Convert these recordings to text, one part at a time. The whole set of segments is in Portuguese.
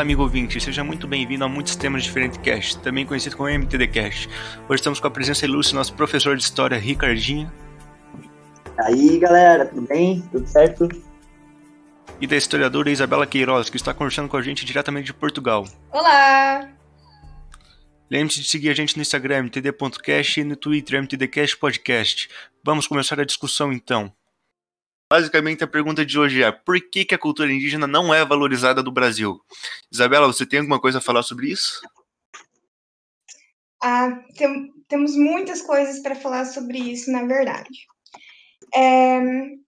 Olá, amigo ouvinte, seja muito bem-vindo a Muitos Temas Diferentes Cast, também conhecido como MTD Cast. Hoje estamos com a presença ilustre do nosso professor de história, Ricardinho. Aí, galera, tudo bem? Tudo certo? E da historiadora Isabela Queiroz, que está conversando com a gente diretamente de Portugal. Olá! Lembre-se de seguir a gente no Instagram, mtd.cast, e no Twitter, mtdcast podcast. Vamos começar a discussão então. Basicamente, a pergunta de hoje é: por que, que a cultura indígena não é valorizada no Brasil? Isabela, você tem alguma coisa a falar sobre isso? Ah, tem, temos muitas coisas para falar sobre isso, na verdade. É,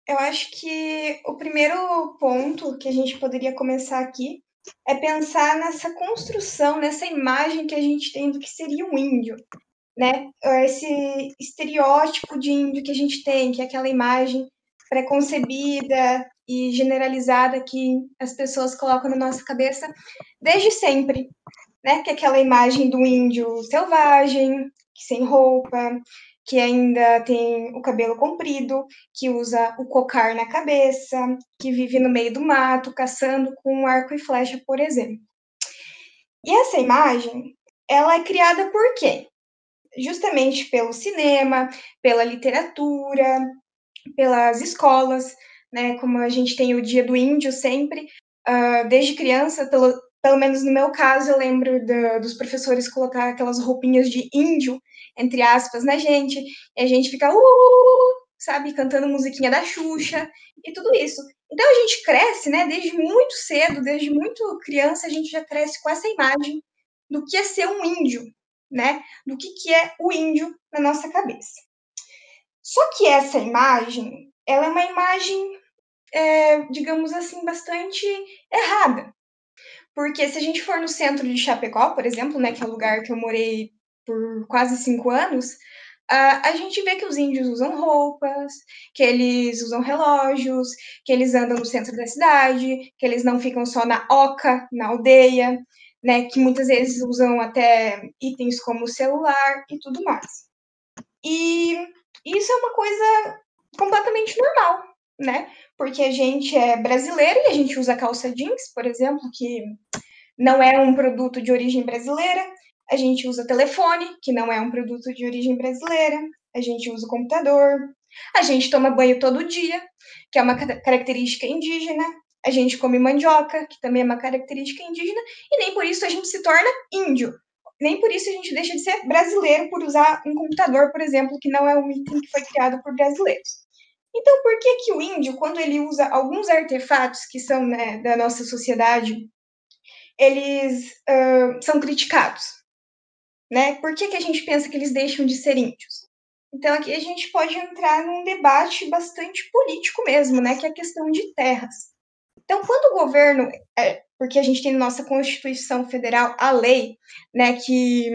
eu acho que o primeiro ponto que a gente poderia começar aqui é pensar nessa construção, nessa imagem que a gente tem do que seria um índio, né? Esse estereótipo de índio que a gente tem, que é aquela imagem preconcebida e generalizada que as pessoas colocam na nossa cabeça desde sempre, né? Que é aquela imagem do índio selvagem, sem roupa, que ainda tem o cabelo comprido, que usa o cocar na cabeça, que vive no meio do mato, caçando com arco e flecha, por exemplo. E essa imagem, ela é criada por quê? Justamente pelo cinema, pela literatura, pelas escolas, né? Como a gente tem o Dia do Índio sempre, uh, desde criança, pelo, pelo menos no meu caso, eu lembro do, dos professores colocar aquelas roupinhas de índio, entre aspas, na gente, e a gente fica, uh, sabe, cantando musiquinha da Xuxa e tudo isso. Então a gente cresce, né, desde muito cedo, desde muito criança, a gente já cresce com essa imagem do que é ser um índio, né, do que, que é o índio na nossa cabeça. Só que essa imagem, ela é uma imagem, é, digamos assim, bastante errada. Porque se a gente for no centro de Chapecó, por exemplo, né, que é o lugar que eu morei por quase cinco anos, uh, a gente vê que os índios usam roupas, que eles usam relógios, que eles andam no centro da cidade, que eles não ficam só na oca, na aldeia, né, que muitas vezes usam até itens como celular e tudo mais. E isso é uma coisa completamente normal, né? Porque a gente é brasileiro e a gente usa calça jeans, por exemplo, que não é um produto de origem brasileira. A gente usa telefone, que não é um produto de origem brasileira. A gente usa computador. A gente toma banho todo dia, que é uma característica indígena. A gente come mandioca, que também é uma característica indígena. E nem por isso a gente se torna índio, nem por isso a gente deixa de ser brasileiro por usar um computador, por exemplo, que não é um item que foi criado por brasileiros. Então, por que que o índio, quando ele usa alguns artefatos que são né, da nossa sociedade, eles uh, são criticados? Né? Por que, que a gente pensa que eles deixam de ser índios? Então, aqui a gente pode entrar num debate bastante político mesmo, né? que é a questão de terras. Então, quando o governo é, porque a gente tem na nossa Constituição Federal a lei, né, que,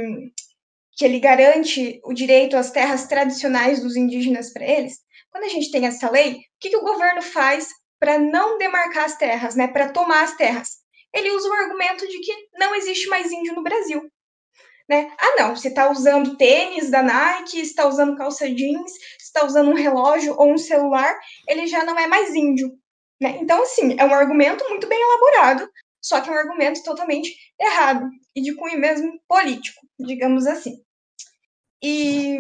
que ele garante o direito às terras tradicionais dos indígenas para eles. Quando a gente tem essa lei, o que, que o governo faz para não demarcar as terras, né, para tomar as terras? Ele usa o argumento de que não existe mais índio no Brasil. Né? Ah, não, você está usando tênis da Nike, está usando calça jeans, está usando um relógio ou um celular, ele já não é mais índio. Né? Então, assim, é um argumento muito bem elaborado, só que é um argumento totalmente errado e de cunho mesmo político, digamos assim. E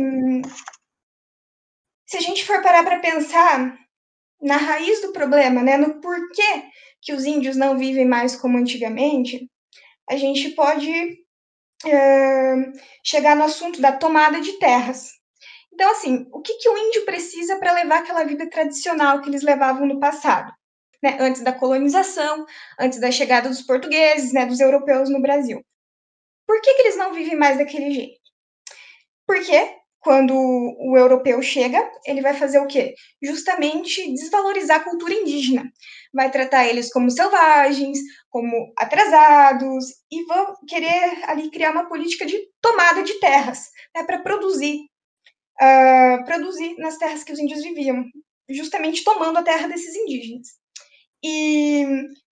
se a gente for parar para pensar na raiz do problema, né, no porquê que os índios não vivem mais como antigamente, a gente pode é, chegar no assunto da tomada de terras. Então, assim, o que, que o índio precisa para levar aquela vida tradicional que eles levavam no passado? Né, antes da colonização, antes da chegada dos portugueses, né, dos europeus no Brasil. Por que, que eles não vivem mais daquele jeito? Porque quando o europeu chega, ele vai fazer o quê? Justamente desvalorizar a cultura indígena. Vai tratar eles como selvagens, como atrasados, e vão querer ali criar uma política de tomada de terras, né, para produzir, uh, produzir nas terras que os índios viviam, justamente tomando a terra desses indígenas. E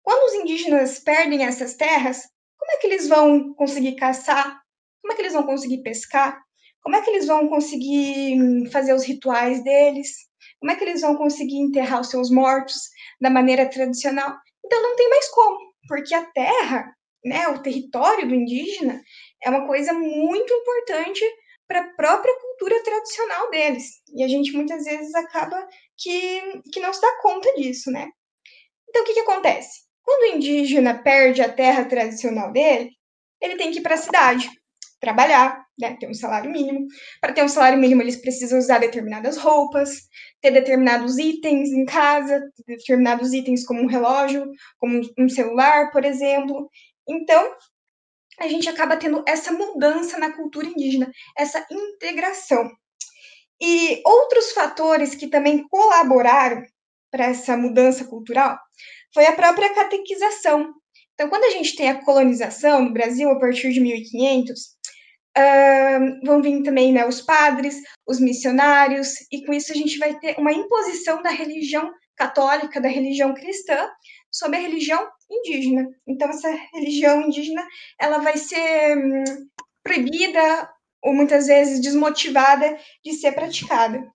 quando os indígenas perdem essas terras, como é que eles vão conseguir caçar? Como é que eles vão conseguir pescar? Como é que eles vão conseguir hum, fazer os rituais deles? Como é que eles vão conseguir enterrar os seus mortos da maneira tradicional? Então não tem mais como, porque a terra né, o território do indígena é uma coisa muito importante para a própria cultura tradicional deles. E a gente muitas vezes acaba que, que não se dá conta disso, né? Então, o que, que acontece? Quando o indígena perde a terra tradicional dele, ele tem que ir para a cidade, trabalhar, né, ter um salário mínimo. Para ter um salário mínimo, eles precisam usar determinadas roupas, ter determinados itens em casa, determinados itens como um relógio, como um celular, por exemplo. Então, a gente acaba tendo essa mudança na cultura indígena, essa integração. E outros fatores que também colaboraram para essa mudança cultural foi a própria catequização. Então, quando a gente tem a colonização no Brasil a partir de 1500, uh, vão vir também né, os padres, os missionários, e com isso a gente vai ter uma imposição da religião católica, da religião cristã, sobre a religião indígena. Então, essa religião indígena ela vai ser hum, proibida ou muitas vezes desmotivada de ser praticada.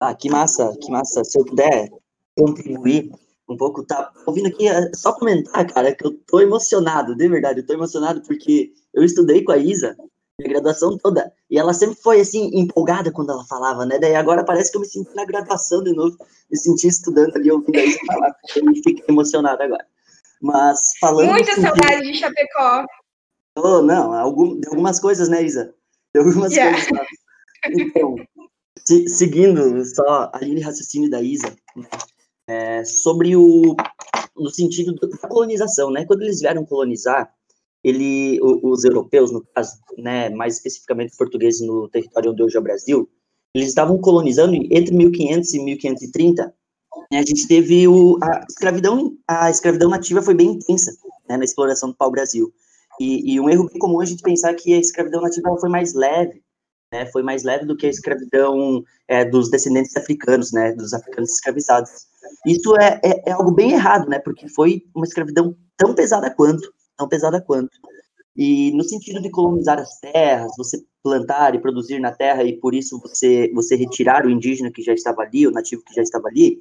Ah, que massa, que massa. Se eu puder contribuir um pouco, tá ouvindo aqui, é só comentar, cara, que eu tô emocionado, de verdade, eu tô emocionado porque eu estudei com a Isa minha graduação toda. E ela sempre foi, assim, empolgada quando ela falava, né? Daí agora parece que eu me sinto na graduação de novo, me senti estudando ali, ouvindo aí falar, eu fiquei emocionado agora. Mas falando... Muita assim, saudade de Chapecó. Oh, não, algum, de algumas coisas, né, Isa? De algumas yeah. coisas. Então, se, seguindo só a linha de raciocínio da Isa, né, é, sobre o... no sentido da colonização, né? Quando eles vieram colonizar, ele, os europeus, no caso, né, mais especificamente os portugueses no território onde hoje é o Brasil, eles estavam colonizando entre 1500 e 1530. Né, a gente teve o, a escravidão, a escravidão nativa foi bem intensa né, na exploração do pau-brasil. E, e, um erro bem comum é a gente pensar que a escravidão nativa foi mais leve, né, foi mais leve do que a escravidão é, dos descendentes africanos, né, dos africanos escravizados. Isso é, é, é algo bem errado, né, porque foi uma escravidão tão pesada quanto tão pesada quanto. E no sentido de colonizar as terras, você plantar e produzir na terra e por isso você você retirar o indígena que já estava ali, o nativo que já estava ali,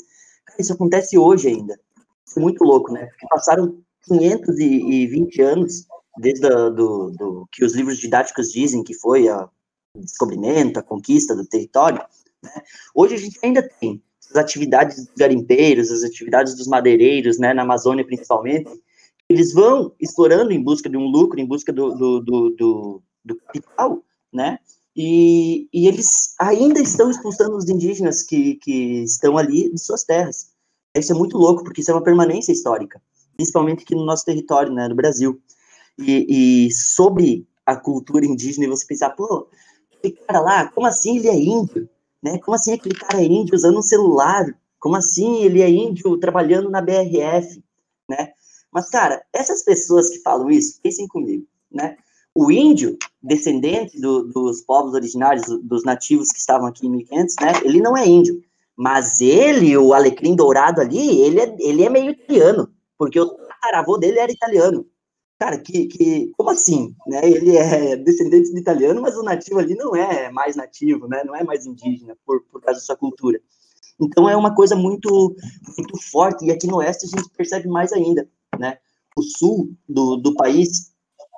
isso acontece hoje ainda. Isso é muito louco, né? Porque passaram 520 anos desde a, do, do que os livros didáticos dizem que foi a descobrimento, a conquista do território. Né? Hoje a gente ainda tem as atividades dos garimpeiros, as atividades dos madeireiros, né, na Amazônia principalmente, eles vão explorando em busca de um lucro, em busca do, do, do, do, do capital, né? E, e, eles ainda estão expulsando os indígenas que, que estão ali de suas terras. Isso é muito louco, porque isso é uma permanência histórica, principalmente aqui no nosso território, né, no Brasil. E, e sobre a cultura indígena, e você pensar, pô, aquele cara lá, como assim ele é índio? Né? Como assim aquele cara é índio usando um celular? Como assim ele é índio trabalhando na BRF? Né? Mas, cara, essas pessoas que falam isso, pensem comigo, né? O índio, descendente do, dos povos originários, dos nativos que estavam aqui em 1500, né? Ele não é índio. Mas ele, o alecrim dourado ali, ele é, ele é meio italiano, porque o tataravô dele era italiano. Cara, que, que, como assim? Né? Ele é descendente de italiano, mas o nativo ali não é mais nativo, né? não é mais indígena, por, por causa da sua cultura. Então é uma coisa muito, muito forte, e aqui no Oeste a gente percebe mais ainda né? O sul do, do país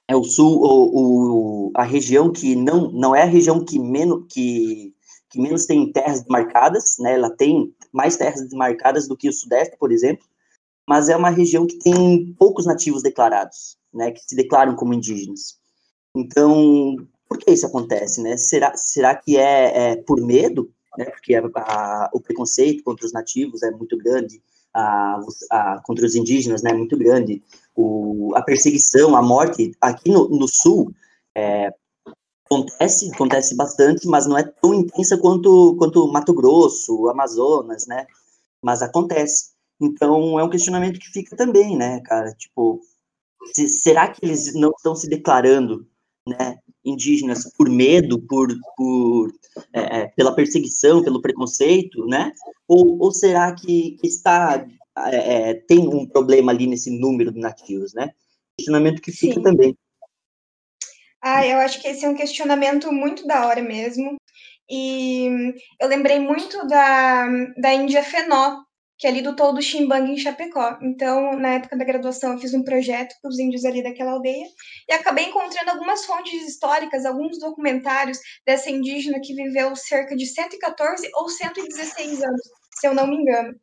é o sul, o, o, a região que não, não é a região que menos, que, que menos tem terras demarcadas, né? Ela tem mais terras demarcadas do que o sudeste, por exemplo, mas é uma região que tem poucos nativos declarados, né? Que se declaram como indígenas. Então, por que isso acontece, né? Será, será que é, é por medo, né? Porque a, a, o preconceito contra os nativos é muito grande, a, a, contra os indígenas né, muito grande. O, a perseguição, a morte, aqui no, no sul, é, acontece, acontece bastante, mas não é tão intensa quanto, quanto Mato Grosso, Amazonas, né? Mas acontece. Então, é um questionamento que fica também, né, cara? Tipo, se, será que eles não estão se declarando, né, indígenas por medo, por, por é, é, pela perseguição, pelo preconceito, né? Ou, ou será que, está é, é, tem um problema ali nesse número de nativos, né? Questionamento que fica Sim. também. Ah, eu acho que esse é um questionamento muito da hora mesmo. E eu lembrei muito da, da Índia Fenó, que é ali do Toldo Chimbang, em Chapecó. Então, na época da graduação, eu fiz um projeto para os índios ali daquela aldeia e acabei encontrando algumas fontes históricas, alguns documentários dessa indígena que viveu cerca de 114 ou 116 anos, se eu não me engano.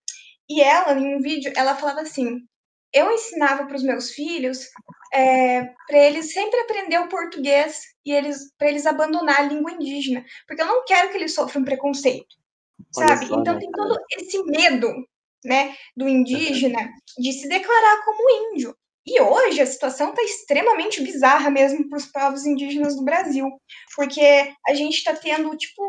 E ela, em um vídeo, ela falava assim: eu ensinava para os meus filhos é, para eles sempre aprender o português e eles para eles abandonar a língua indígena, porque eu não quero que eles sofram preconceito, sabe? Só, então né? tem todo esse medo né, do indígena de se declarar como índio. E hoje a situação está extremamente bizarra mesmo para os povos indígenas do Brasil, porque a gente está tendo, tipo,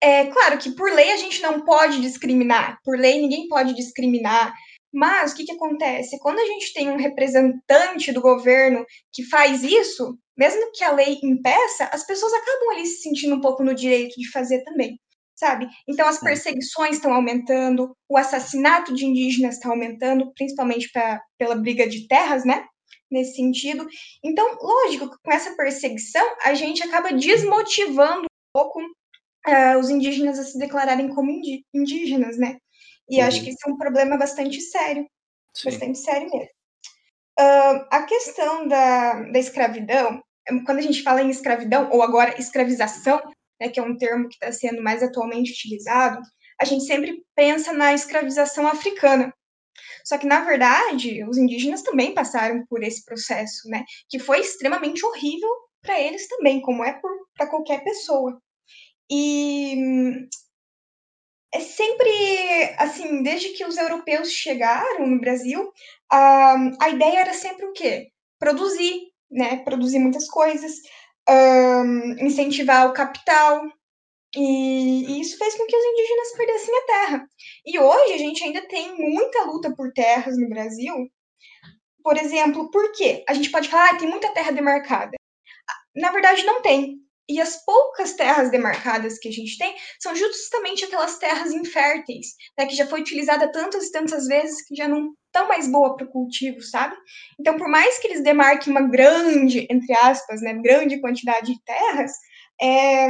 é claro que por lei a gente não pode discriminar, por lei ninguém pode discriminar, mas o que, que acontece? Quando a gente tem um representante do governo que faz isso, mesmo que a lei impeça, as pessoas acabam ali se sentindo um pouco no direito de fazer também sabe? Então as perseguições estão aumentando, o assassinato de indígenas está aumentando, principalmente pra, pela briga de terras, né? Nesse sentido. Então, lógico, com essa perseguição, a gente acaba desmotivando um pouco uh, os indígenas a se declararem como indígenas, né? E uhum. acho que isso é um problema bastante sério, Sim. bastante sério mesmo. Uh, a questão da, da escravidão, quando a gente fala em escravidão, ou agora escravização, né, que é um termo que está sendo mais atualmente utilizado, a gente sempre pensa na escravização africana. Só que, na verdade, os indígenas também passaram por esse processo, né, que foi extremamente horrível para eles também, como é para qualquer pessoa. E é sempre assim, desde que os europeus chegaram no Brasil, a, a ideia era sempre o quê? Produzir, né? Produzir muitas coisas, um, incentivar o capital, e, isso fez com que os indígenas perdessem a terra. E hoje a gente ainda tem muita luta por terras no Brasil. Por exemplo, por quê? A gente pode falar, ah, tem muita terra demarcada. Na verdade, não tem. E as poucas terras demarcadas que a gente tem são justamente aquelas terras inférteis, né, que já foi utilizada tantas e tantas vezes que já não tão mais boa para o cultivo, sabe? Então, por mais que eles demarquem uma grande, entre aspas, né, grande quantidade de terras, é,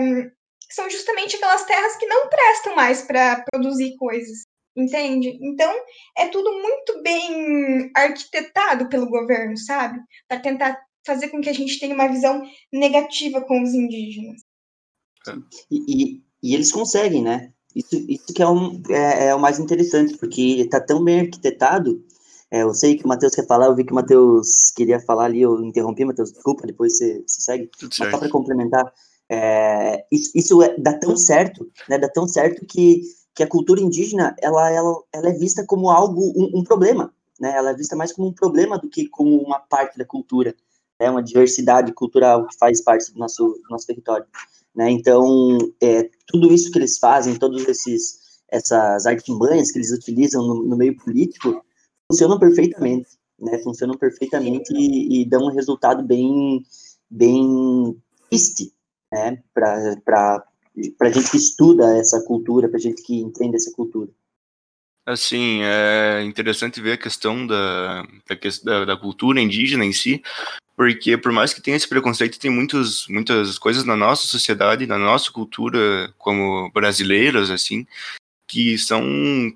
são justamente aquelas terras que não prestam mais para produzir coisas, entende? Então, é tudo muito bem arquitetado pelo governo, sabe? Para tentar fazer com que a gente tenha uma visão negativa com os indígenas. E, e, e eles conseguem, né? Isso, isso que é, um, é, é o mais interessante, porque está tão bem arquitetado é, eu sei que o Matheus quer falar, eu vi que o Matheus queria falar ali, eu interrompi, Matheus, desculpa, depois você, você segue. Tudo Mas só para complementar, é, isso, isso é, dá tão certo, né, dá tão certo que, que a cultura indígena, ela, ela, ela é vista como algo, um, um problema, né, ela é vista mais como um problema do que como uma parte da cultura, é né, uma diversidade cultural que faz parte do nosso, do nosso território. Né, então, é, tudo isso que eles fazem, todos esses essas artimanhas que eles utilizam no, no meio político, funcionam perfeitamente, né? Funcionam perfeitamente e, e dão um resultado bem, bem triste, né? Para para gente que estuda essa cultura, para gente que entende essa cultura. Assim, é interessante ver a questão da, da, da, cultura indígena em si, porque por mais que tenha esse preconceito, tem muitos, muitas coisas na nossa sociedade, na nossa cultura como brasileiros, assim, que são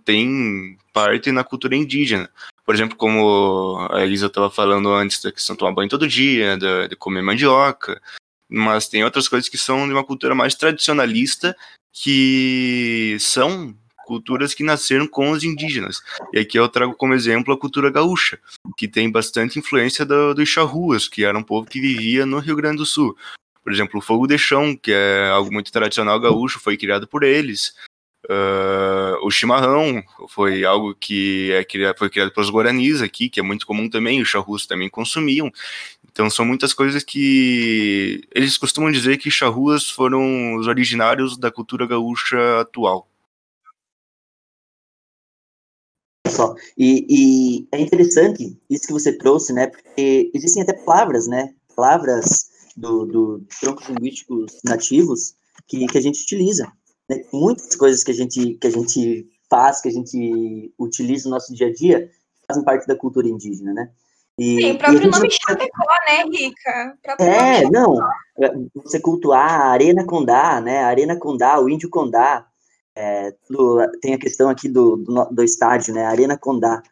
tem parte na cultura indígena. Por exemplo, como a Elisa estava falando antes, da questão de tomar banho todo dia, de, de comer mandioca, mas tem outras coisas que são de uma cultura mais tradicionalista, que são culturas que nasceram com os indígenas. E aqui eu trago como exemplo a cultura gaúcha, que tem bastante influência do, dos charruas, que era um povo que vivia no Rio Grande do Sul. Por exemplo, o fogo de chão, que é algo muito tradicional gaúcho, foi criado por eles. Uh, o chimarrão foi algo que é criado, foi criado pelos guaranis aqui, que é muito comum também, os charrus também consumiam. Então são muitas coisas que eles costumam dizer que charruas foram os originários da cultura gaúcha atual. Só. E, e, é interessante isso que você trouxe, né? Porque existem até palavras, né? Palavras do, do troncos linguísticos nativos que, que a gente utiliza. Né? Muitas coisas que a gente que a gente faz, que a gente utiliza no nosso dia a dia, fazem parte da cultura indígena, né? E, Sim, o próprio nome Chapecó, né, Rica? É, não, é, você cultuar a Arena Condá, né, a Arena Condá, o Índio Condá, é, tudo, tem a questão aqui do, do, do, estádio, né? Arena Condá.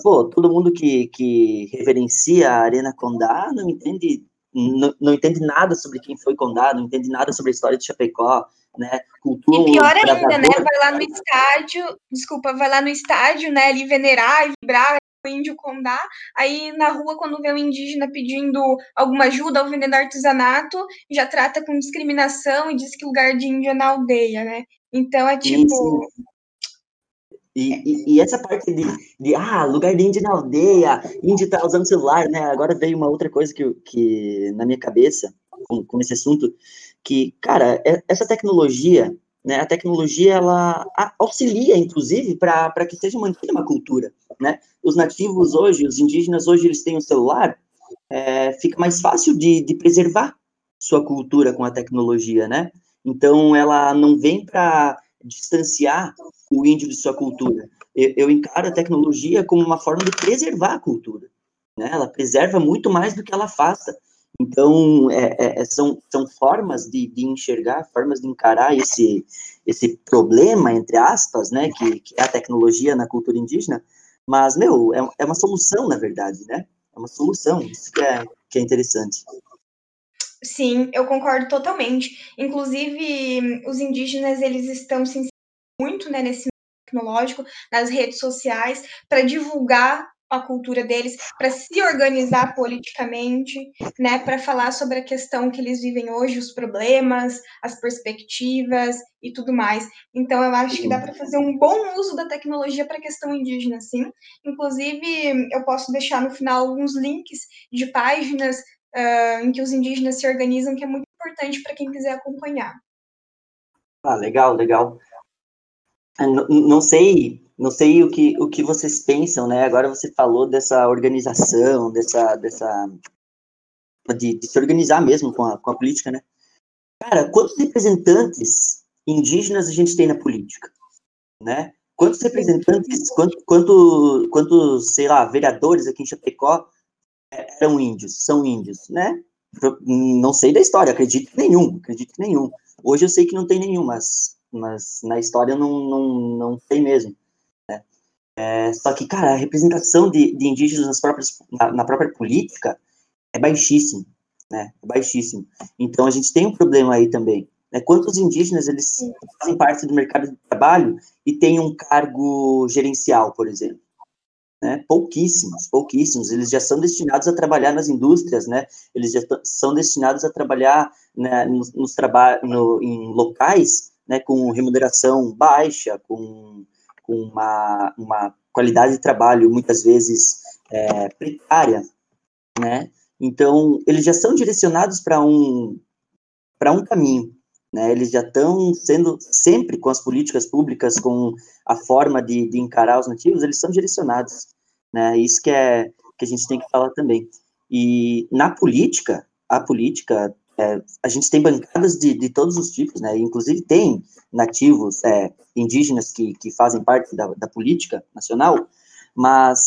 Pô, todo mundo que, que reverencia a Arena Condá não entende, não, não entende nada sobre quem foi Condá, não entende nada sobre a história de Chapecó, né? Cultura e pior ainda, né? Vai lá no estádio, desculpa, vai lá no estádio, né? Ali venerar e vibrar o índio Condá, aí na rua, quando vê um indígena pedindo alguma ajuda ou vendendo artesanato, já trata com discriminação e diz que lugar de índio é na aldeia, né? Então é tipo. Sim, sim. E, e, e, essa parte de, de, ah, lugar de índio na aldeia, índio tá usando celular, né? Agora veio uma outra coisa que, que na minha cabeça, com, com esse assunto, que, cara, é, essa tecnologia, né? A tecnologia, ela auxilia, inclusive, para que seja mantida uma cultura, né? Os nativos hoje, os indígenas hoje, eles têm um celular, é, fica mais fácil de, de preservar sua cultura com a tecnologia, né? Então, ela não vem para distanciar o índio de sua cultura. Eu, eu, encaro a tecnologia como uma forma de preservar a cultura. Né? Ela preserva muito mais do que ela faça. Então, é, é, é, são, são formas de, de, enxergar, formas de encarar esse, esse problema, entre aspas, né, que, que é a tecnologia na cultura indígena, mas, meu, é, é uma solução, na verdade, né? É uma solução, isso que é, que é interessante. Sim, eu concordo totalmente. Inclusive, os indígenas, eles estão se muito né, nesse tecnológico, nas redes sociais, para divulgar a cultura deles, para se organizar politicamente, né, para falar sobre a questão que eles vivem hoje, os problemas, as perspectivas e tudo mais. Então, eu acho que dá para fazer um bom uso da tecnologia para a questão indígena, sim. Inclusive, eu posso deixar no final alguns links de páginas uh, em que os indígenas se organizam, que é muito importante para quem quiser acompanhar. Ah, legal, legal. Ah, não, não sei não sei o que, o que vocês pensam, né? Agora você falou dessa organização, dessa, dessa de, de, se organizar mesmo com a, com a política, né? Cara, quantos representantes indígenas a gente tem na política, né? Quantos representantes, quanto, quanto, quantos, sei lá, vereadores aqui em Chapecó eram índios, são índios, né? Não sei da história, acredito que nenhum, acredito que nenhum. Hoje eu sei que não tem nenhum, mas, mas na história não, não, não tem mesmo. É, só que, cara, a representação de, de indígenas nas próprias, na, na, própria política é baixíssimo, né? É baixíssimo. Então, a gente tem um problema aí também. Né? Quantos indígenas, eles fazem parte do mercado de trabalho e têm um cargo gerencial, por exemplo? Né? Pouquíssimos, pouquíssimos. Eles já são destinados a trabalhar nas indústrias, né? Eles já são destinados a trabalhar né, nos, nos traba no, em locais né, com remuneração baixa, com com uma, uma qualidade de trabalho muitas vezes é, precária, né? Então, eles já são direcionados para um, para um caminho, né? Eles já estão sendo, sempre com as políticas públicas, com a forma de, de encarar os nativos, eles são direcionados, né? Isso que, é, que a gente tem que falar também. E na política, a política é, a gente tem bancadas de, de todos os tipos, né? Inclusive tem nativos, é, indígenas que, que fazem parte da, da política nacional, mas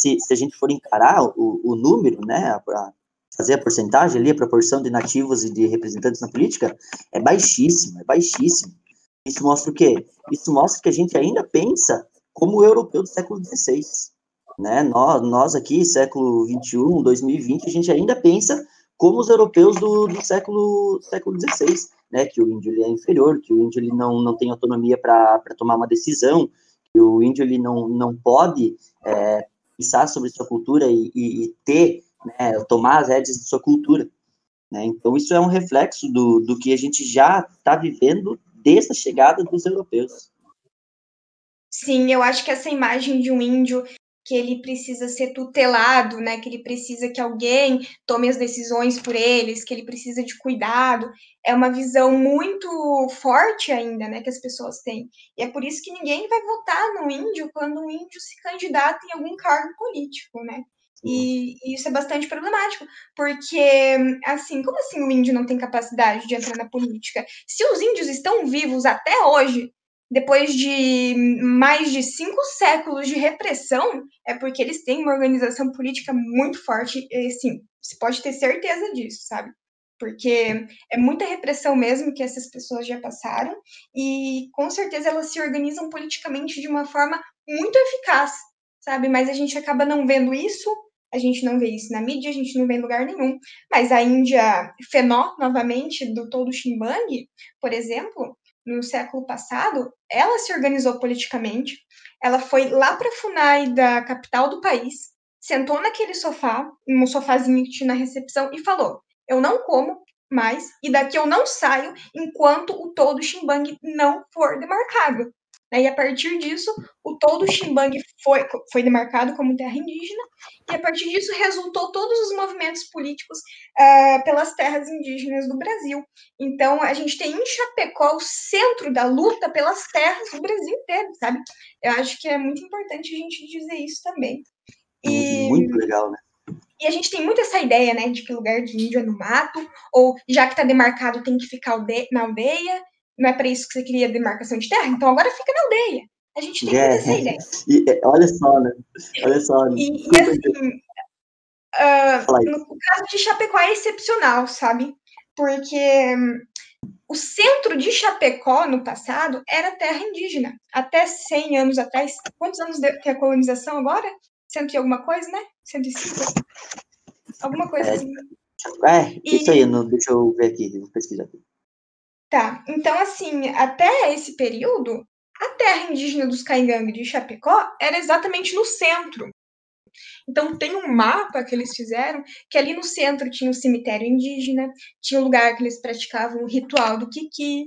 se, se, a gente for encarar o, o número, né, a, fazer a porcentagem ali, a proporção de nativos e de representantes na política, é baixíssimo, é baixíssimo. Isso mostra o quê? Isso mostra que a gente ainda pensa como o europeu do século XVI. Né? Nós, nós aqui, século XXI, 2020, a gente ainda pensa como os europeus do, do século século XVI, né, que o índio ele é inferior, que o índio ele não, não tem autonomia para tomar uma decisão, que o índio ele não, não pode é, pensar sobre sua cultura e, e, e ter, né, tomar as rédeas de sua cultura. Né? Então, isso é um reflexo do, do que a gente já está vivendo desde a chegada dos europeus. Sim, eu acho que essa imagem de um índio que ele precisa ser tutelado, né? Que ele precisa que alguém tome as decisões por eles, que ele precisa de cuidado. É uma visão muito forte ainda, né? Que as pessoas têm. E é por isso que ninguém vai votar no índio quando um índio se candidata em algum cargo político, né? E, e isso é bastante problemático, porque, assim, como assim o índio não tem capacidade de entrar na política? Se os índios estão vivos até hoje, depois de mais de cinco séculos de repressão, é porque eles têm uma organização política muito forte, e sim, você pode ter certeza disso, sabe? porque é muita repressão mesmo que essas pessoas já passaram, e com certeza elas se organizam politicamente de uma forma muito eficaz, sabe? Mas a gente acaba não vendo isso, a gente não vê isso na mídia, a gente não vê em lugar nenhum. Mas a Índia Fenó, novamente, do todo Shimbang, por exemplo, no século passado, ela se organizou politicamente, ela foi lá para Funai, da capital do país, sentou naquele sofá, um sofazinho que tinha na recepção, e falou: Eu não como mais, e daqui eu não saio enquanto o todo Ximbang não for demarcado. E a partir disso, o todo Ximbang foi, foi demarcado como terra indígena, e a partir disso resultou todos os movimentos políticos uh, pelas terras indígenas do Brasil. Então, a gente tem em Chapecó o centro da luta pelas terras do Brasil inteiro, sabe? Eu acho que é muito importante a gente dizer isso também. E, muito legal, né? E a gente tem muito essa ideia, né, de que lugar de índio é no mato, ou já que está demarcado tem que ficar na aldeia, não é para isso que você queria demarcação de terra, então agora fica na aldeia. A gente tem é. muito essa ideia. E, é, olha só, né? Olha só. E, e assim, uh, no caso de Chapecó é excepcional, sabe? Porque um, o centro de Chapecó, no passado, era terra indígena. Até 100 anos atrás. Quantos anos tem a colonização agora? Cento e alguma coisa, né? 105? Alguma coisa é, assim. É, isso aí, não, deixa eu ver aqui, vou pesquisar aqui. Tá, então assim, até esse período, a terra indígena dos Caingangue de Chapecó era exatamente no centro. Então tem um mapa que eles fizeram que ali no centro tinha o cemitério indígena, tinha o lugar que eles praticavam o ritual do Kiki,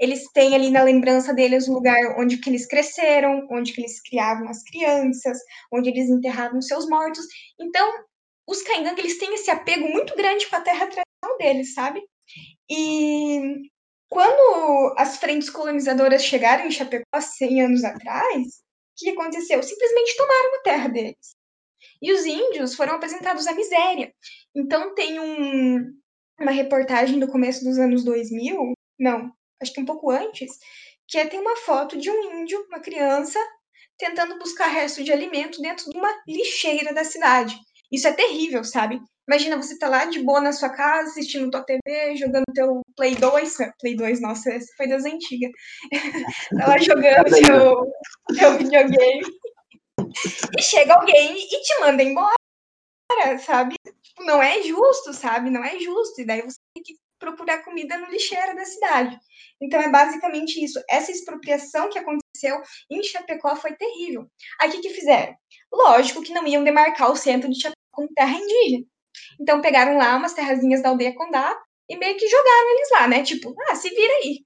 eles têm ali na lembrança deles o lugar onde que eles cresceram, onde que eles criavam as crianças, onde eles enterravam seus mortos. Então, os Caingang, eles têm esse apego muito grande com a terra tradicional deles, sabe? E quando as frentes colonizadoras chegaram em Chapecó 100 anos atrás, o que aconteceu? Simplesmente tomaram a terra deles. E os índios foram apresentados à miséria. Então tem um, uma reportagem do começo dos anos 2000, não, acho que um pouco antes, que é, tem uma foto de um índio, uma criança, tentando buscar resto de alimento dentro de uma lixeira da cidade. Isso é terrível, sabe? Imagina você tá lá de boa na sua casa, assistindo tua TV, jogando teu Play 2. Play 2, nossa, essa foi das antigas. tá lá jogando teu, teu videogame. E chega alguém e te manda embora, sabe? Tipo, não é justo, sabe? Não é justo. E daí você tem que procurar comida no lixeiro da cidade. Então é basicamente isso. Essa expropriação que aconteceu em Chapecó foi terrível. Aí o que, que fizeram? Lógico que não iam demarcar o centro de Chapecó como terra indígena. Então pegaram lá umas terrazinhas da aldeia Condá e meio que jogaram eles lá, né? Tipo, ah, se vira aí.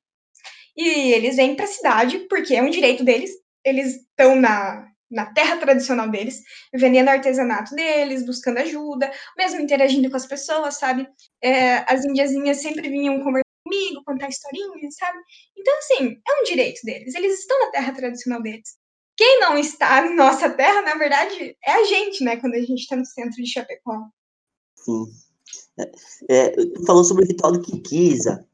E eles vêm para a cidade porque é um direito deles. Eles estão na na terra tradicional deles, vendendo artesanato deles, buscando ajuda, mesmo interagindo com as pessoas, sabe? É, as indiazinhas sempre vinham conversar comigo, contar historinhas, sabe? Então, assim, é um direito deles, eles estão na terra tradicional deles. Quem não está na nossa terra, na verdade, é a gente, né? Quando a gente está no centro de Chapecó. Sim. É, é, tu falou sobre o ritual do Kikisa,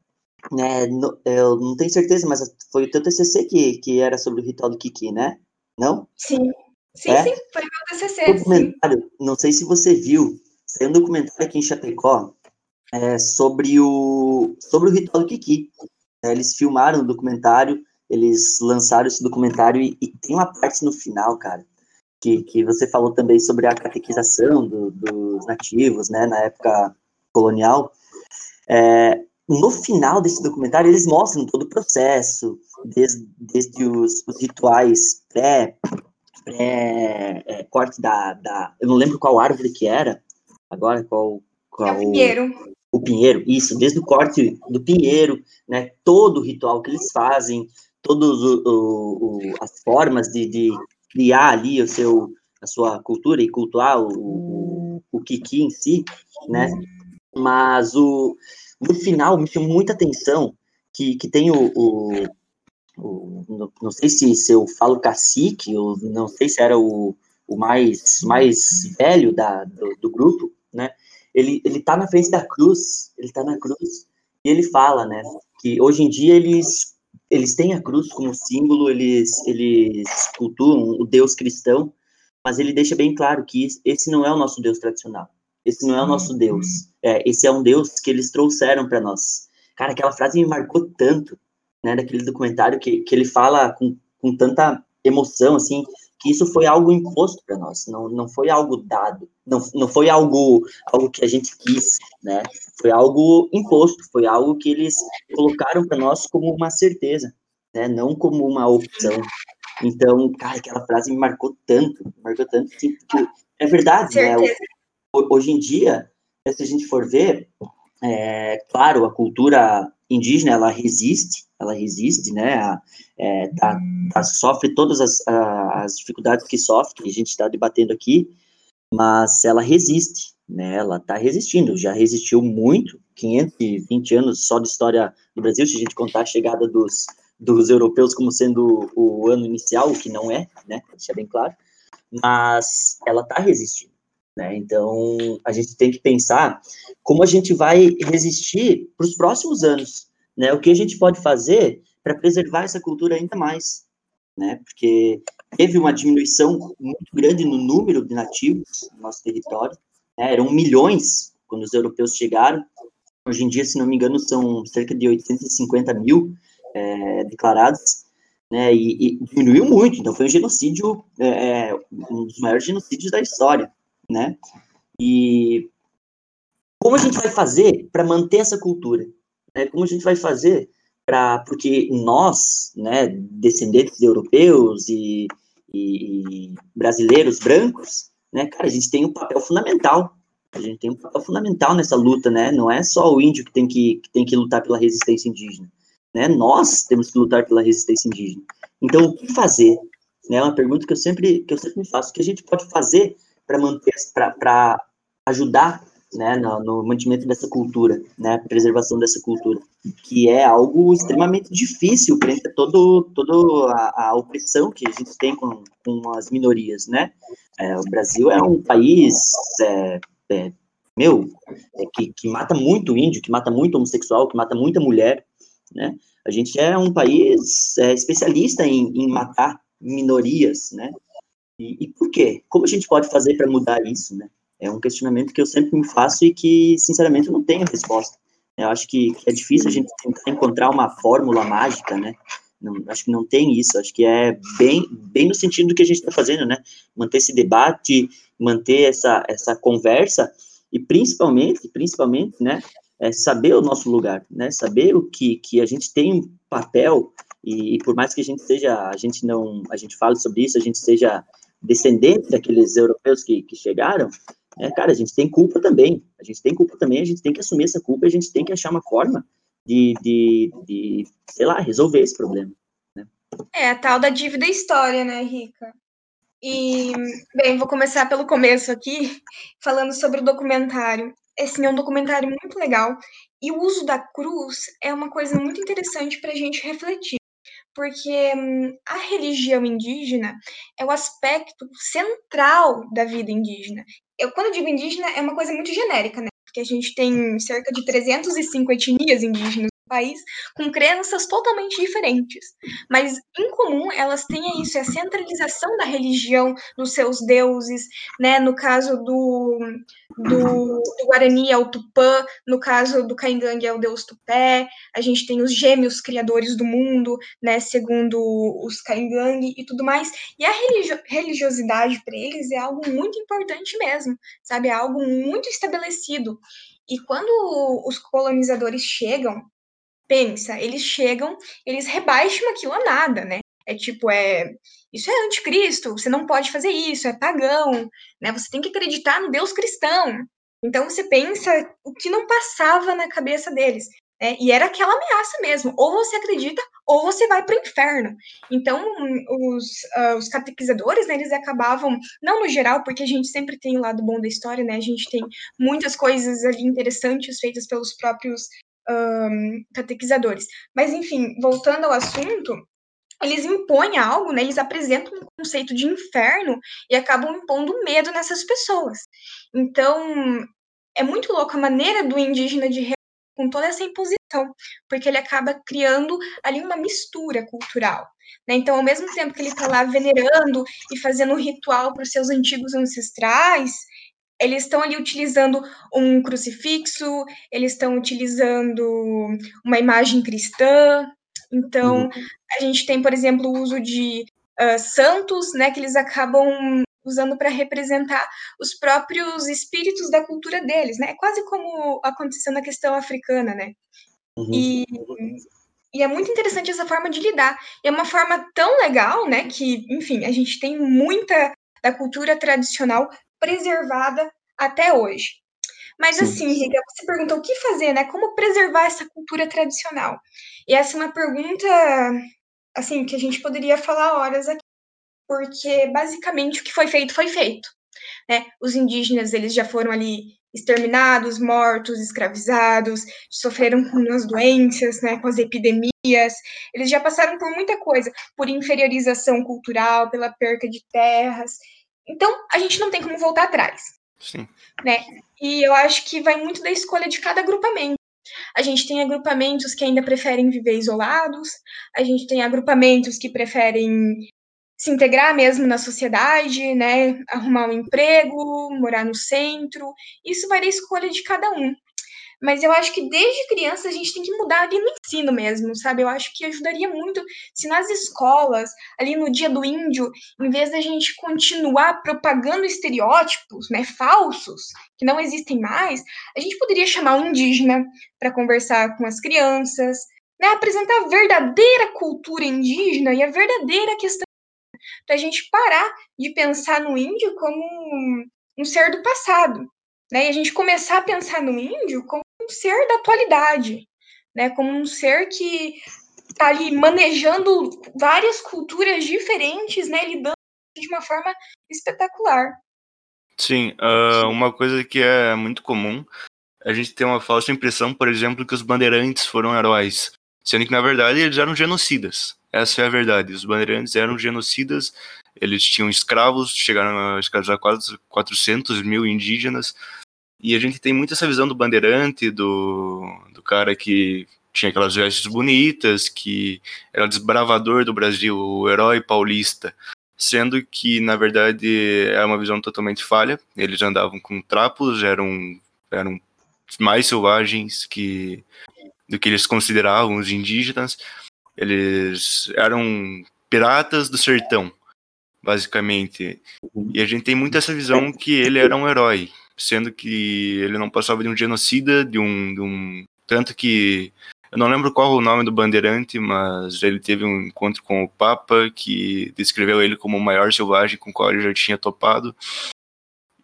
né? Eu não tenho certeza, mas foi o teu TCC que, que era sobre o ritual do Kiki, né? Não? Sim. Sim, é? sim, foi meu TCC. Documentário, sim. não sei se você viu, saiu um documentário aqui em Chapecó é, sobre, o, sobre o ritual do Kiki. É, eles filmaram o documentário, eles lançaram esse documentário e, e, tem uma parte no final, cara, que, que você falou também sobre a catequização do, dos nativos, né, na época colonial. É, no final desse documentário, eles mostram todo o processo, desde, desde os, os rituais pré, pré é, corte da, da. Eu não lembro qual árvore que era, agora qual. qual é o pinheiro. O, pinheiro, isso, desde o corte do pinheiro, né? Todo o ritual que eles fazem, todas as formas de, de criar ali o seu, a sua cultura e cultuar o, o, o Kiki em si, né? Mas o, no final me chamou muita atenção que, que tem o, o, o, não sei se, se eu falo cacique, ou não sei se era o, o mais, mais velho da, do, do grupo, né? Ele, ele tá na frente da cruz, ele tá na cruz, e ele fala, né, que hoje em dia eles, eles têm a cruz como símbolo, eles, eles cultuam o Deus cristão, mas ele deixa bem claro que esse não é o nosso Deus tradicional. esse não é o nosso Deus. É, esse é um Deus que eles trouxeram para nós. Cara, aquela frase me marcou tanto, né, daquele documentário que, que ele fala com, com tanta emoção, assim, que isso foi algo imposto para nós, não, não foi algo dado, não, não foi algo, algo que a gente quis, né? Foi algo imposto, foi algo que eles colocaram para nós como uma certeza, né? Não como uma opção. Então, cara, aquela frase me marcou tanto, me marcou tanto, assim, porque é verdade, né? Hoje em dia, se a gente for ver, é, claro, a cultura indígena, ela resiste, ela resiste, né, a, é, tá, tá, sofre todas as, as dificuldades que sofre, que a gente está debatendo aqui, mas ela resiste, né, ela está resistindo, já resistiu muito, 520 anos só de história do Brasil, se a gente contar a chegada dos, dos europeus como sendo o ano inicial, o que não é, né, deixar bem claro, mas ela está resistindo. Né? Então, a gente tem que pensar como a gente vai resistir para os próximos anos, né? O que a gente pode fazer para preservar essa cultura ainda mais, né? Porque teve uma diminuição muito grande no número de nativos no nosso território, né? eram milhões quando os europeus chegaram. Hoje em dia, se não me engano, são cerca de 850 mil é, declarados, né? E, e, diminuiu muito. Então, foi um genocídio, é, é um dos maiores genocídios da história né? E como a gente vai fazer para manter essa cultura? Né? Como a gente vai fazer para porque nós, né, descendentes de europeus e, e, e, brasileiros brancos, né, cara, a gente tem um papel fundamental. A gente tem um papel fundamental nessa luta, né? Não é só o índio que tem que, que tem que lutar pela resistência indígena, né? Nós temos que lutar pela resistência indígena. Então, o que fazer? Né, é uma pergunta que eu sempre que eu sempre me faço. O que a gente pode fazer para manter, para ajudar né, no, no, mantimento dessa cultura, né, preservação dessa cultura, que é algo extremamente difícil frente a todo, toda a, a, opressão que a gente tem com, com as minorias, né? É, o Brasil é um país, é, é, meu, é, que, que mata muito índio, que mata muito homossexual, que mata muita mulher, né? A gente é um país é, especialista em, em matar minorias, né? E, e por quê? Como a gente pode fazer para mudar isso, né? É um questionamento que eu sempre me faço e que, sinceramente, eu não tenho resposta. Eu acho que, é difícil a gente tentar encontrar uma fórmula mágica, né? Não, acho que não tem isso, acho que é bem, bem no sentido do que a gente está fazendo, né? Manter esse debate, manter essa, essa conversa e principalmente, principalmente, né? É saber o nosso lugar, né? Saber o que, que a gente tem um papel e, e por mais que a gente seja, a gente não, a gente fale sobre isso, a gente seja descendentes daqueles europeus que, que chegaram, é, cara, a gente tem culpa também. A gente tem culpa também, a gente tem que assumir essa culpa a gente tem que achar uma forma de, de, de sei lá, resolver esse problema. Né? É, a tal da dívida história, né, Rica? E, bem, vou começar pelo começo aqui, falando sobre o documentário. Esse é um documentário muito legal. E o uso da cruz é uma coisa muito interessante para a gente refletir porque hum, a religião indígena é o aspecto central da vida indígena. Eu, quando eu digo indígena, é uma coisa muito genérica, né? Porque a gente tem cerca de 305 etnias indígenas país com crenças totalmente diferentes. Mas em comum elas têm isso, é a centralização da religião nos seus deuses, né? No caso do, do, do Guarani é o Tupã, no caso do Caingangue é o deus Tupé, a gente tem os gêmeos criadores do mundo, né? Segundo os Caingangue e tudo mais. E a religio religiosidade para eles é algo muito importante mesmo, sabe? É algo muito estabelecido. E quando os colonizadores chegam pensa, eles chegam, eles rebaixam aquilo a nada, né? É tipo, é isso é anticristo, você não pode fazer isso, é pagão, né? Você tem que acreditar no Deus cristão. Então você pensa o que não passava na cabeça deles. Né? E era aquela ameaça mesmo. Ou você acredita, ou você vai para o inferno. Então, os, uh, os catequizadores, né, eles acabavam, não no geral, porque a gente sempre tem o lado bom da história, né? A gente tem muitas coisas ali interessantes feitas pelos próprios um, catequizadores. Mas, enfim, voltando ao assunto, eles impõem algo, né? Eles apresentam um conceito de inferno e acabam impondo medo nessas pessoas. Então, é muito louco a maneira do indígena de com toda essa imposição, porque ele acaba criando ali uma mistura cultural. Né? Então, ao mesmo tempo que ele está lá venerando e fazendo um ritual para os seus antigos ancestrais, eles estão ali utilizando um crucifixo, eles estão utilizando uma imagem cristã. Então, uhum. a gente tem, por exemplo, o uso de uh, santos, né, que eles acabam usando para representar os próprios espíritos da cultura deles, né? É quase como aconteceu na questão africana, né? Uhum. E, e é muito interessante essa forma de lidar. É uma forma tão legal, né? Que, enfim, a gente tem muita da cultura tradicional preservada até hoje. Mas assim, Riga, você perguntou o que fazer, né? Como preservar essa cultura tradicional? E essa é uma pergunta, assim, que a gente poderia falar horas aqui, porque basicamente o que foi feito foi feito. Né? Os indígenas eles já foram ali exterminados, mortos, escravizados, sofreram com as doenças, né, com as epidemias. Eles já passaram por muita coisa, por inferiorização cultural, pela perca de terras. Então, a gente não tem como voltar atrás. Sim. Né? E eu acho que vai muito da escolha de cada agrupamento. A gente tem agrupamentos que ainda preferem viver isolados, a gente tem agrupamentos que preferem se integrar mesmo na sociedade, né, arrumar um emprego, morar no centro. Isso vai da escolha de cada um. Mas eu acho que desde criança a gente tem que mudar ali no ensino mesmo, sabe? Eu acho que ajudaria muito se nas escolas, ali no dia do índio, em vez da gente continuar propagando estereótipos, né, falsos, que não existem mais, a gente poderia chamar um indígena para conversar com as crianças, né, apresentar a verdadeira cultura indígena e a verdadeira questão para a gente parar de pensar no índio como um, um ser do passado, né? E a gente começar a pensar no índio como um ser da atualidade, né? Como um ser que está ali manejando várias culturas diferentes, né? Lidando de uma forma espetacular. Sim, uh, uma coisa que é muito comum, a gente tem uma falsa impressão, por exemplo, que os bandeirantes foram heróis, sendo que na verdade eles eram genocidas. Essa é a verdade. Os bandeirantes eram genocidas, eles tinham escravos, chegaram a escravizar quase 400 mil indígenas, e a gente tem muito essa visão do bandeirante, do, do cara que tinha aquelas vestes bonitas, que era o desbravador do Brasil, o herói paulista. Sendo que, na verdade, é uma visão totalmente falha. Eles andavam com trapos, eram, eram mais selvagens que, do que eles consideravam os indígenas. Eles eram piratas do sertão, basicamente. E a gente tem muito essa visão que ele era um herói sendo que ele não passava de um genocida, de um, de um tanto que eu não lembro qual o nome do bandeirante, mas ele teve um encontro com o Papa que descreveu ele como o maior selvagem com o qual ele já tinha topado.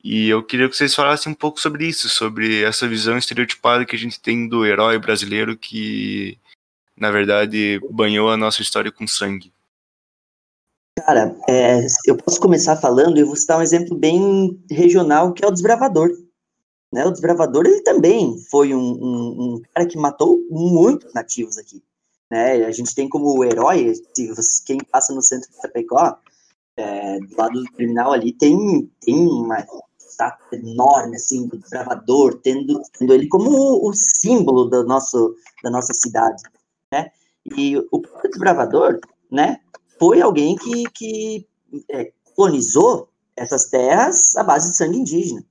E eu queria que vocês falassem um pouco sobre isso, sobre essa visão estereotipada que a gente tem do herói brasileiro que, na verdade, banhou a nossa história com sangue. Cara, é, eu posso começar falando e vou citar um exemplo bem regional, que é o desbravador. Né? O desbravador, ele também foi um, um, um cara que matou muitos nativos aqui. Né? A gente tem como herói, quem passa no centro de Chapecó, é, do lado do terminal ali, tem, tem uma estátua enorme, assim, do desbravador, tendo, tendo ele como o, o símbolo do nosso, da nossa cidade, né? E o desbravador, né, foi alguém que, que é, colonizou essas terras à base de sangue indígena,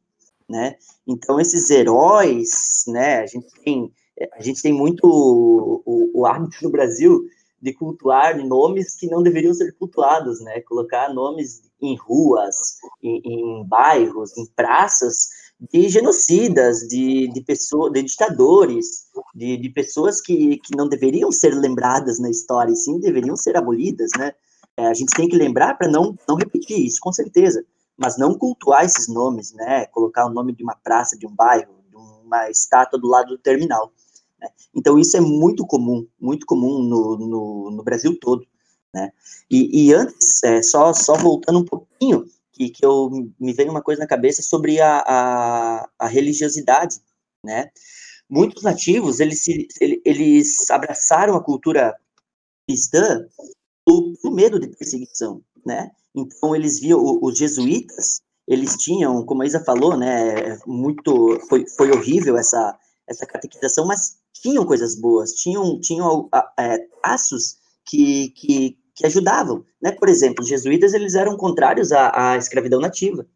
né? Então esses heróis, né? A gente tem a gente tem muito o, o, o hábito no Brasil de cultuar nomes que não deveriam ser cultuados, né? Colocar nomes em ruas, em, em bairros, em praças de genocidas, de, de pessoas, de ditadores, de, de pessoas que, que não deveriam ser lembradas na história, e sim deveriam ser abolidas, né? É, a gente tem que lembrar para não, não repetir isso, com certeza, mas não cultuar esses nomes, né? Colocar o nome de uma praça, de um bairro, de uma estátua do lado do terminal. Né? Então, isso é muito comum, muito comum no, no, no Brasil todo. Né? E, e antes, é, só, só voltando um pouquinho, que, que eu me veio uma coisa na cabeça sobre a, a, a religiosidade, né? Muitos nativos, eles, se, eles abraçaram a cultura cristã por, medo de perseguição, né? Então, eles viam, os jesuítas, eles tinham, como a Isa falou, né, muito, foi, foi horrível essa, essa catequização, mas tinham coisas boas, tinham, tinham é, passos que, que, que ajudavam, né? Por exemplo, os jesuítas eles eram contrários à, à escravidão nativa,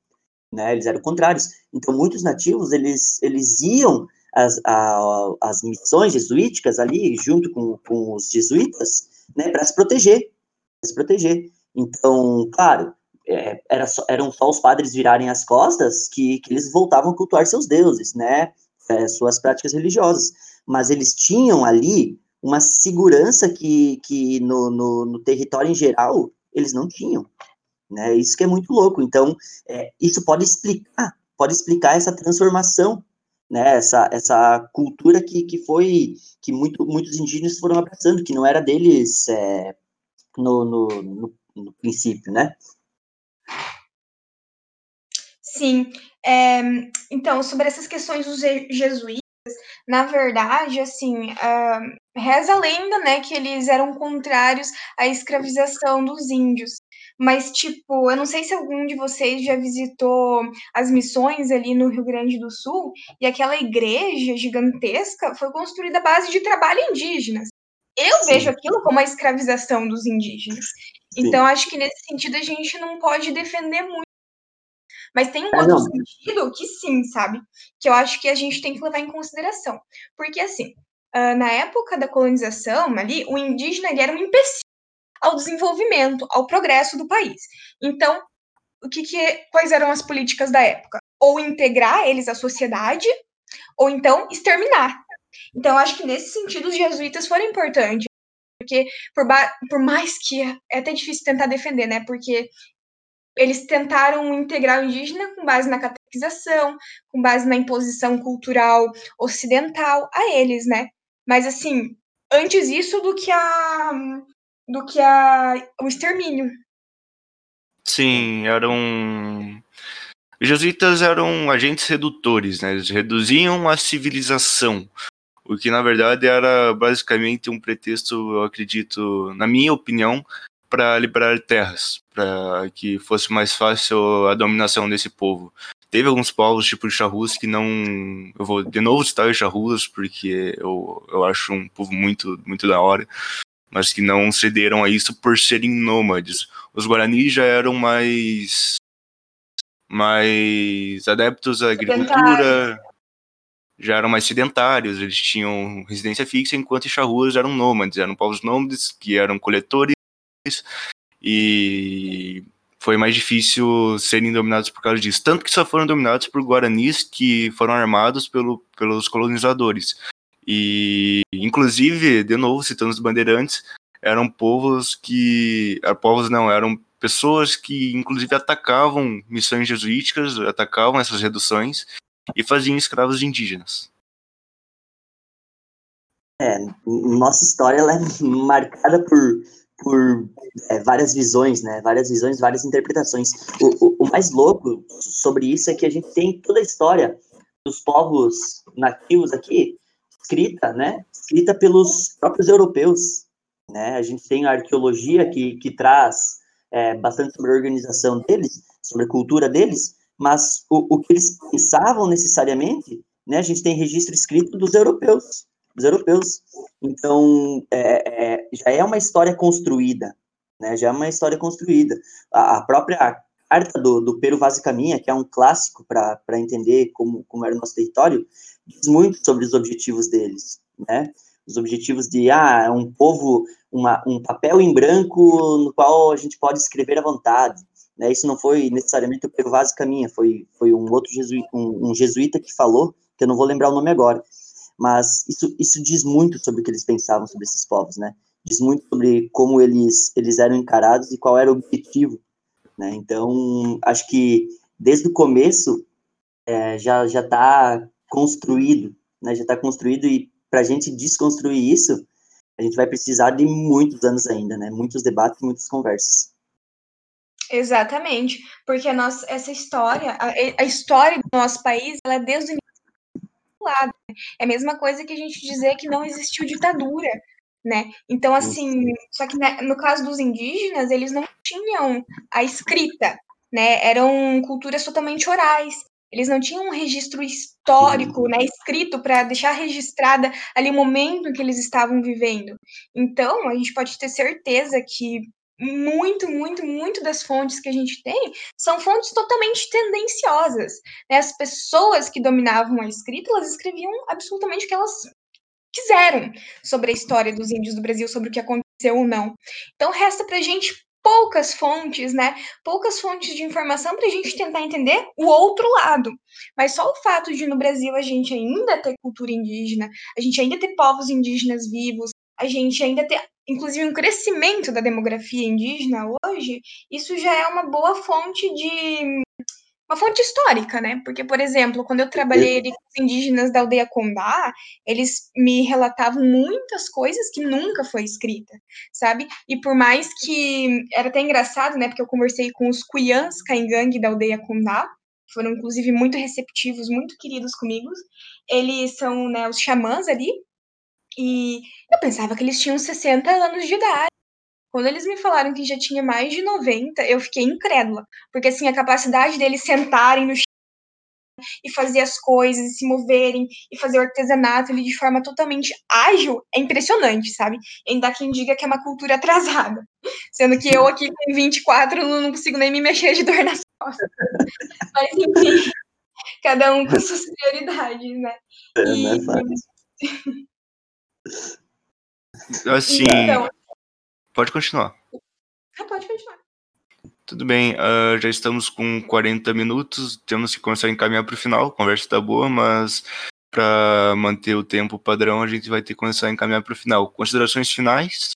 né? Eles eram contrários. Então, muitos nativos, eles, eles iam às, missões jesuíticas ali, junto com, com os jesuítas, né, para se proteger, para se proteger. Então, claro, é, era só, eram só os padres virarem as costas que, que eles voltavam a cultuar seus deuses, né, é, suas práticas religiosas. Mas eles tinham ali uma segurança que, que no, no, no território em geral eles não tinham. Né? Isso que é muito louco. Então, é, isso pode explicar, pode explicar essa transformação, né? Essa, essa cultura que, que foi que muito, muitos indígenas foram abraçando, que não era deles é, no, no, no, no, princípio, né? Sim. É, então, sobre essas questões dos jesuítas, na verdade, assim, uh, reza a lenda, né, que eles eram contrários à escravização dos índios. Mas, tipo, eu não sei se algum de vocês já visitou as missões ali no Rio Grande do Sul, e aquela igreja gigantesca foi construída à base de trabalho indígena. Eu Sim. vejo aquilo como a escravização dos indígenas. Sim. Então, acho que nesse sentido a gente não pode defender muito. Mas tem um é, outro sentido que sim, sabe? Que eu acho que a gente tem que levar em consideração. Porque, assim, na época da colonização ali, o indígena ele era um empecilho ao desenvolvimento, ao progresso do país. Então, o que, que quais eram as políticas da época? Ou integrar eles à sociedade, ou então exterminar. Então, acho que nesse sentido os jesuítas foram importantes, porque por, por mais que é até difícil tentar defender, né? Porque eles tentaram integrar o indígena com base na catequização, com base na imposição cultural ocidental a eles, né? Mas assim, antes isso do que a do que a, o extermínio. Sim, eram. Os jesuítas eram agentes redutores, né? Eles reduziam a civilização. O que, na verdade, era basicamente um pretexto, eu acredito, na minha opinião, para liberar terras, para que fosse mais fácil a dominação desse povo. Teve alguns povos, tipo Charrus, que não. Eu vou de novo citar os Charrus, porque eu, eu acho um povo muito, muito da hora mas que não cederam a isso por serem nômades. Os Guarani já eram mais mais adeptos à agricultura, já eram mais sedentários, eles tinham residência fixa, enquanto os charruas eram nômades, eram povos nômades que eram coletores e foi mais difícil serem dominados por causa disso. Tanto que só foram dominados por guaranis que foram armados pelo, pelos colonizadores. E, inclusive, de novo, citando os bandeirantes, eram povos que. Ah, povos não, eram pessoas que, inclusive, atacavam missões jesuíticas, atacavam essas reduções e faziam escravos indígenas. É, nossa história é marcada por, por é, várias visões, né? Várias visões, várias interpretações. O, o, o, mais louco sobre isso é que a gente tem toda a história dos povos nativos aqui escrita, né? Escrita pelos próprios europeus, né? A gente tem a arqueologia que, que traz é, bastante sobre a organização deles, sobre a cultura deles, mas o, o que eles pensavam necessariamente, né? A gente tem registro escrito dos europeus, dos europeus. Então, é, é, já é uma história construída, né? Já é uma história construída. A, a própria carta do, do Pero Vaz Caminha, que é um clássico para entender como, como era o nosso território, diz muito sobre os objetivos deles, né? Os objetivos de, ah, é um povo, uma, um papel em branco no qual a gente pode escrever à vontade, né? Isso não foi necessariamente o Pero Vaz Caminha, foi, foi um outro um, um jesuíta que falou, que eu não vou lembrar o nome agora, mas isso, isso diz muito sobre o que eles pensavam sobre esses povos, né? Diz muito sobre como eles, eles eram encarados e qual era o objetivo, né? Então, acho que desde o começo é, já já está construído, né? Já está construído e para a gente desconstruir isso, a gente vai precisar de muitos anos ainda, né? Muitos debates, muitas conversas. Exatamente, porque a nossa, essa história, a, a história do nosso país, ela é desde o lado. Né? É a mesma coisa que a gente dizer que não existiu ditadura, né? Então, assim, só que né, no caso dos indígenas, eles não tinham a escrita, né? Eram culturas totalmente orais. Eles não tinham um registro histórico, né, escrito para deixar registrada ali o momento em que eles estavam vivendo. Então, a gente pode ter certeza que muito, muito, muito das fontes que a gente tem são fontes totalmente tendenciosas. Né? As pessoas que dominavam a escrita, elas escreviam absolutamente o que elas quiseram sobre a história dos índios do Brasil, sobre o que aconteceu ou não. Então resta para a gente poucas fontes, né? Poucas fontes de informação para a gente tentar entender o outro lado. Mas só o fato de no Brasil a gente ainda ter cultura indígena, a gente ainda ter povos indígenas vivos, a gente ainda ter, inclusive, um crescimento da demografia indígena hoje, isso já é uma boa fonte de uma fonte histórica, né? Porque, por exemplo, quando eu trabalhei com os indígenas da aldeia Condá, eles me relatavam muitas coisas que nunca foi escrita, sabe? E por mais que era até engraçado, né? Porque eu conversei com os Cuyãs Caingangue da aldeia Condá, foram inclusive muito receptivos, muito queridos comigo. Eles são, né, os xamãs ali. E eu pensava que eles tinham 60 anos de idade. Quando eles me falaram que já tinha mais de 90, eu fiquei incrédula. Porque, assim, a capacidade deles sentarem no chão e fazer as coisas, e se moverem, e fazer o artesanato ali de forma totalmente ágil, é impressionante, sabe? Ainda quem diga que é uma cultura atrasada. Sendo que eu aqui com 24 não consigo nem me mexer de dor nas costas. Mas, enfim, cada um com suas prioridades, né? É, e... não é fácil. Assim, então, Pode continuar. Ah, pode continuar. Tudo bem, uh, já estamos com 40 minutos, temos que começar a encaminhar para o final. A conversa está boa, mas para manter o tempo padrão, a gente vai ter que começar a encaminhar para o final. Considerações finais?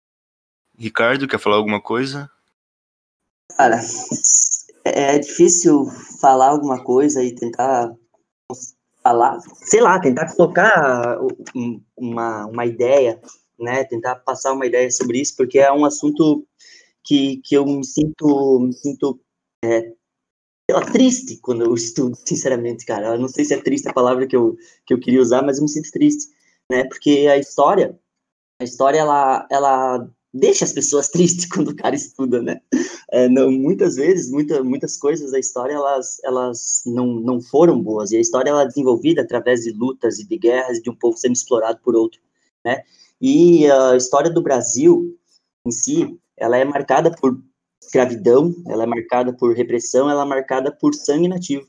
Ricardo, quer falar alguma coisa? Cara, é difícil falar alguma coisa e tentar falar, sei lá, tentar colocar uma, uma ideia né, tentar passar uma ideia sobre isso, porque é um assunto que, que eu me sinto, me sinto é, triste quando eu estudo, sinceramente, cara. Eu não sei se é triste a palavra que eu, que eu queria usar, mas eu me sinto triste, né, porque a história, a história, ela, ela deixa as pessoas tristes quando o cara estuda, né? É, não, muitas vezes, muita, muitas coisas da história, elas, elas não, não foram boas, e a história ela é desenvolvida através de lutas e de guerras de um povo sendo explorado por outro, né? E a história do Brasil em si, ela é marcada por escravidão, ela é marcada por repressão, ela é marcada por sangue nativo.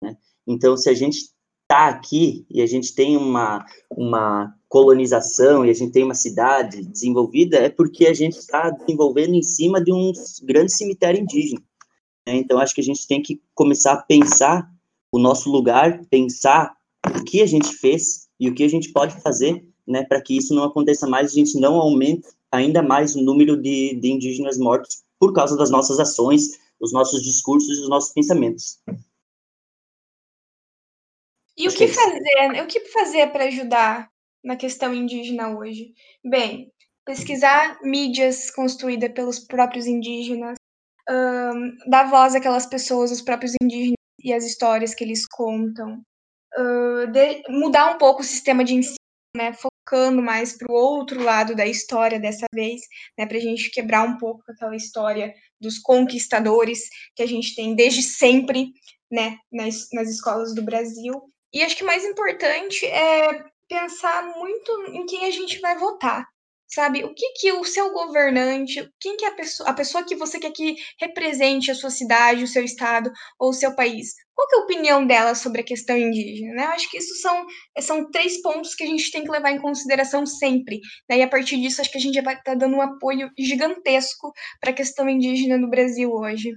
Né? Então, se a gente está aqui e a gente tem uma, uma colonização e a gente tem uma cidade desenvolvida, é porque a gente está desenvolvendo em cima de um grande cemitério indígena. Né? Então, acho que a gente tem que começar a pensar o nosso lugar, pensar o que a gente fez e o que a gente pode fazer né, para que isso não aconteça mais, a gente não aumente ainda mais o número de, de indígenas mortos por causa das nossas ações, os nossos discursos e os nossos pensamentos. E o que fazer? O que fazer para ajudar na questão indígena hoje? Bem, pesquisar mídias construídas pelos próprios indígenas, um, dar voz àquelas pessoas, os próprios indígenas e as histórias que eles contam, uh, de, mudar um pouco o sistema de ensino, né, focando mais para o outro lado da história dessa vez, né, para a gente quebrar um pouco aquela história dos conquistadores que a gente tem desde sempre, né, nas, nas escolas do Brasil. E acho que mais importante é pensar muito em quem a gente vai votar, sabe? O que que o seu governante, quem que é a pessoa, a pessoa que você quer que represente a sua cidade, o seu estado ou o seu país, qual é a opinião dela sobre a questão indígena? Né? Acho que isso são, são três pontos que a gente tem que levar em consideração sempre. Né? E a partir disso, acho que a gente vai estar tá dando um apoio gigantesco para a questão indígena no Brasil hoje.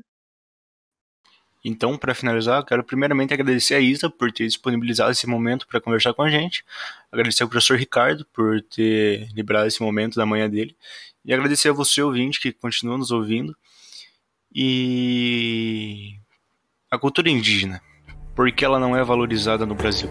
Então, para finalizar, quero primeiramente agradecer a Isa por ter disponibilizado esse momento para conversar com a gente, agradecer ao professor Ricardo por ter liberado esse momento da manhã dele, e agradecer a você, ouvinte, que continua nos ouvindo. E a cultura indígena, por que ela não é valorizada no Brasil?